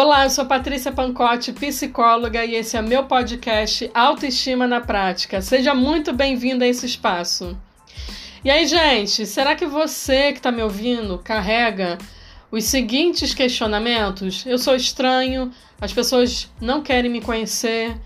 Olá, eu sou Patrícia Pancotti, psicóloga, e esse é meu podcast Autoestima na Prática. Seja muito bem-vindo a esse espaço. E aí, gente, será que você que está me ouvindo carrega os seguintes questionamentos? Eu sou estranho, as pessoas não querem me conhecer,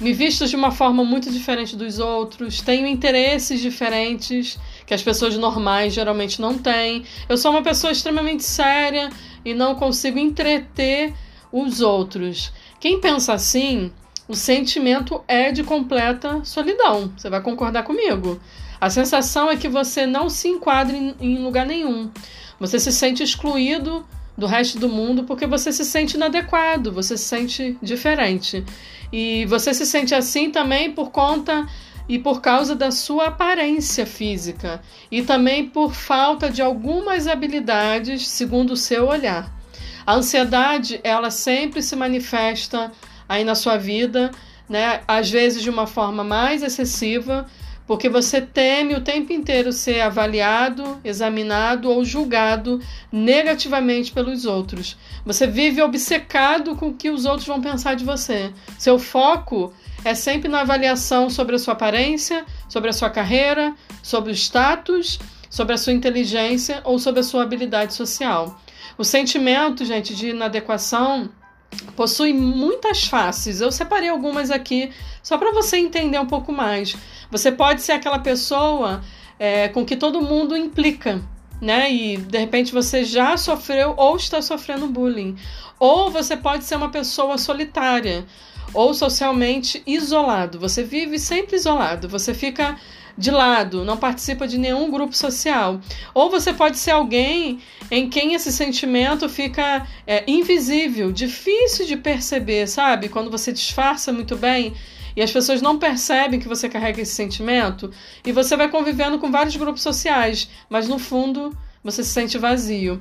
me visto de uma forma muito diferente dos outros, tenho interesses diferentes que as pessoas normais geralmente não têm. Eu sou uma pessoa extremamente séria e não consigo entreter os outros. Quem pensa assim, o sentimento é de completa solidão. Você vai concordar comigo. A sensação é que você não se enquadra em lugar nenhum. Você se sente excluído do resto do mundo porque você se sente inadequado, você se sente diferente. E você se sente assim também por conta e por causa da sua aparência física e também por falta de algumas habilidades segundo o seu olhar. A ansiedade, ela sempre se manifesta aí na sua vida, né? Às vezes de uma forma mais excessiva, porque você teme o tempo inteiro ser avaliado, examinado ou julgado negativamente pelos outros. Você vive obcecado com o que os outros vão pensar de você. Seu foco é sempre na avaliação sobre a sua aparência, sobre a sua carreira, sobre o status, sobre a sua inteligência ou sobre a sua habilidade social. O sentimento, gente, de inadequação possui muitas faces. Eu separei algumas aqui só para você entender um pouco mais. Você pode ser aquela pessoa é, com que todo mundo implica, né? E de repente você já sofreu ou está sofrendo bullying. Ou você pode ser uma pessoa solitária ou socialmente isolado. Você vive sempre isolado. Você fica de lado, não participa de nenhum grupo social. Ou você pode ser alguém em quem esse sentimento fica é, invisível, difícil de perceber, sabe? Quando você disfarça muito bem e as pessoas não percebem que você carrega esse sentimento e você vai convivendo com vários grupos sociais, mas no fundo você se sente vazio.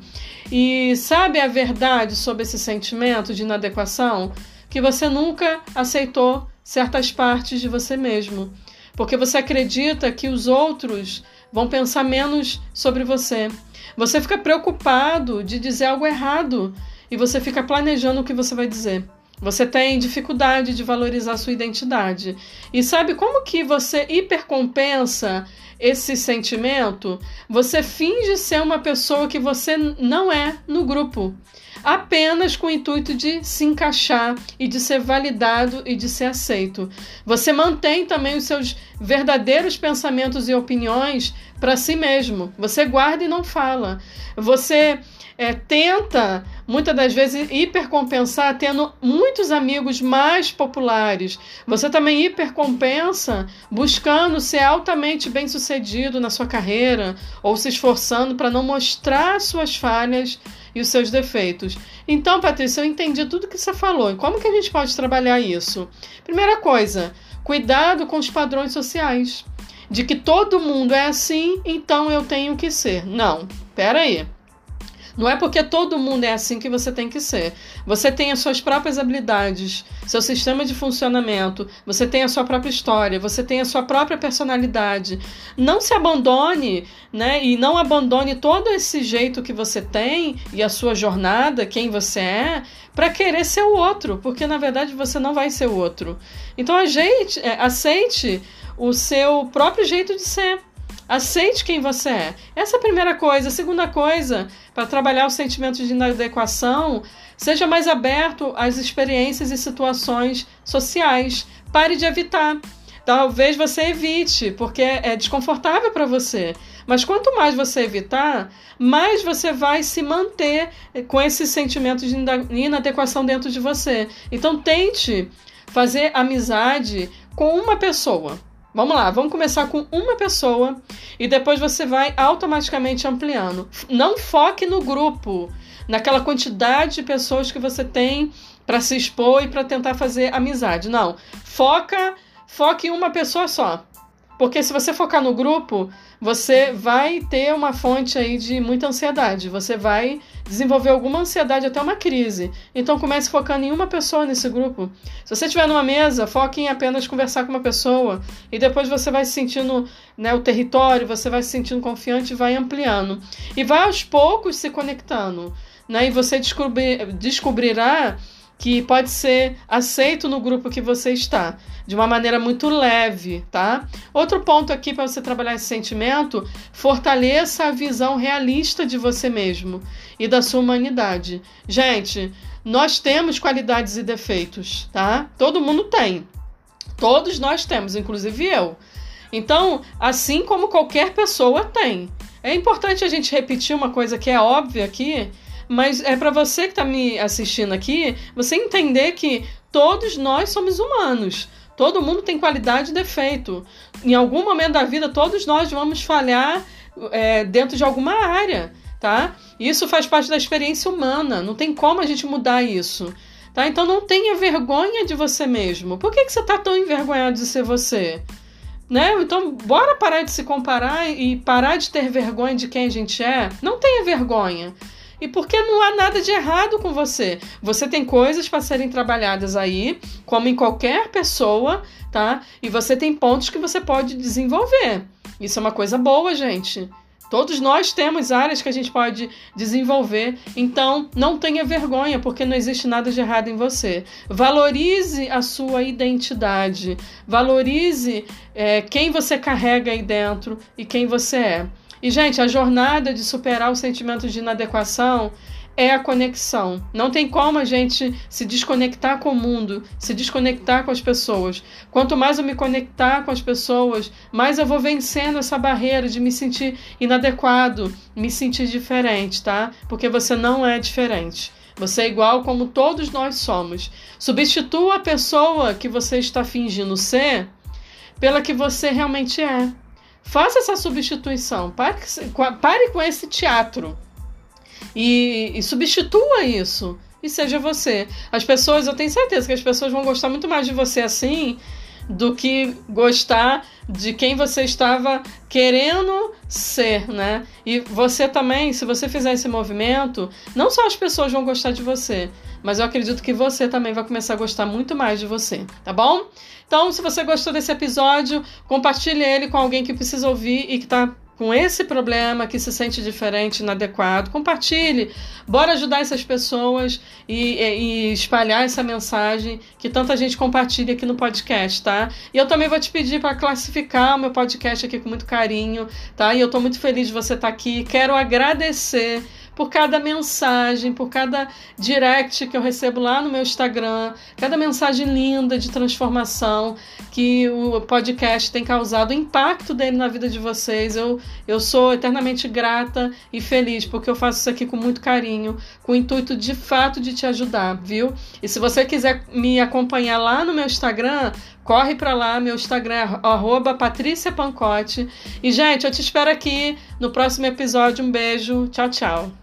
E sabe a verdade sobre esse sentimento de inadequação? Que você nunca aceitou certas partes de você mesmo porque você acredita que os outros vão pensar menos sobre você. Você fica preocupado de dizer algo errado e você fica planejando o que você vai dizer. Você tem dificuldade de valorizar sua identidade. E sabe como que você hipercompensa esse sentimento? Você finge ser uma pessoa que você não é no grupo apenas com o intuito de se encaixar e de ser validado e de ser aceito. Você mantém também os seus verdadeiros pensamentos e opiniões para si mesmo. Você guarda e não fala. Você é, tenta, muitas das vezes, hipercompensar tendo muitos amigos mais populares. Você também hipercompensa buscando ser altamente bem sucedido na sua carreira ou se esforçando para não mostrar suas falhas e os seus defeitos. Então, Patrícia, eu entendi tudo que você falou. E como que a gente pode trabalhar isso? Primeira coisa, cuidado com os padrões sociais. De que todo mundo é assim, então eu tenho que ser. Não, pera aí. Não é porque todo mundo é assim que você tem que ser. Você tem as suas próprias habilidades, seu sistema de funcionamento, você tem a sua própria história, você tem a sua própria personalidade. Não se abandone, né? E não abandone todo esse jeito que você tem e a sua jornada, quem você é, para querer ser o outro, porque na verdade você não vai ser o outro. Então a gente, é, aceite o seu próprio jeito de ser. Aceite quem você é. Essa é a primeira coisa. A segunda coisa, para trabalhar os sentimentos de inadequação, seja mais aberto às experiências e situações sociais. Pare de evitar. Talvez você evite, porque é desconfortável para você. Mas quanto mais você evitar, mais você vai se manter com esse sentimento de inadequação dentro de você. Então tente fazer amizade com uma pessoa. Vamos lá, vamos começar com uma pessoa e depois você vai automaticamente ampliando. Não foque no grupo, naquela quantidade de pessoas que você tem para se expor e para tentar fazer amizade. Não, foca, foque em uma pessoa só. Porque se você focar no grupo, você vai ter uma fonte aí de muita ansiedade. Você vai desenvolver alguma ansiedade até uma crise. Então comece focando em uma pessoa nesse grupo. Se você estiver numa mesa, foque em apenas conversar com uma pessoa e depois você vai se sentindo né, o território, você vai se sentindo confiante e vai ampliando. E vai aos poucos se conectando. né? E você descobrir, descobrirá que pode ser aceito no grupo que você está, de uma maneira muito leve, tá? Outro ponto aqui para você trabalhar esse sentimento, fortaleça a visão realista de você mesmo e da sua humanidade. Gente, nós temos qualidades e defeitos, tá? Todo mundo tem. Todos nós temos, inclusive eu. Então, assim como qualquer pessoa tem. É importante a gente repetir uma coisa que é óbvia aqui, mas é para você que está me assistindo aqui, você entender que todos nós somos humanos. Todo mundo tem qualidade e defeito. Em algum momento da vida, todos nós vamos falhar é, dentro de alguma área, tá? Isso faz parte da experiência humana. Não tem como a gente mudar isso. Tá? Então não tenha vergonha de você mesmo. Por que, que você está tão envergonhado de ser você? Né? Então, bora parar de se comparar e parar de ter vergonha de quem a gente é. Não tenha vergonha. E porque não há nada de errado com você. Você tem coisas para serem trabalhadas aí, como em qualquer pessoa, tá? E você tem pontos que você pode desenvolver. Isso é uma coisa boa, gente. Todos nós temos áreas que a gente pode desenvolver, então não tenha vergonha, porque não existe nada de errado em você. Valorize a sua identidade, valorize é, quem você carrega aí dentro e quem você é. E, gente, a jornada de superar o sentimento de inadequação é a conexão. Não tem como a gente se desconectar com o mundo, se desconectar com as pessoas. Quanto mais eu me conectar com as pessoas, mais eu vou vencendo essa barreira de me sentir inadequado, me sentir diferente, tá? Porque você não é diferente. Você é igual como todos nós somos. Substitua a pessoa que você está fingindo ser pela que você realmente é. Faça essa substituição. Pare, pare com esse teatro. E, e substitua isso. E seja você. As pessoas, eu tenho certeza que as pessoas vão gostar muito mais de você assim do que gostar de quem você estava querendo ser, né? E você também, se você fizer esse movimento, não só as pessoas vão gostar de você, mas eu acredito que você também vai começar a gostar muito mais de você, tá bom? Então, se você gostou desse episódio, compartilhe ele com alguém que precisa ouvir e que está com esse problema, que se sente diferente, inadequado, compartilhe. Bora ajudar essas pessoas e, e, espalhar essa mensagem que tanta gente compartilha aqui no podcast, tá? E eu também vou te pedir para classificar o meu podcast aqui com muito carinho, tá? E eu estou muito feliz de você estar tá aqui. Quero agradecer por cada mensagem, por cada direct que eu recebo lá no meu Instagram, cada mensagem linda de transformação que o podcast tem causado, o impacto dele na vida de vocês. Eu, eu sou eternamente grata e feliz porque eu faço isso aqui com muito carinho, com o intuito de fato de te ajudar, viu? E se você quiser me acompanhar lá no meu Instagram, corre para lá, meu Instagram é arroba. E, gente, eu te espero aqui no próximo episódio. Um beijo. Tchau, tchau.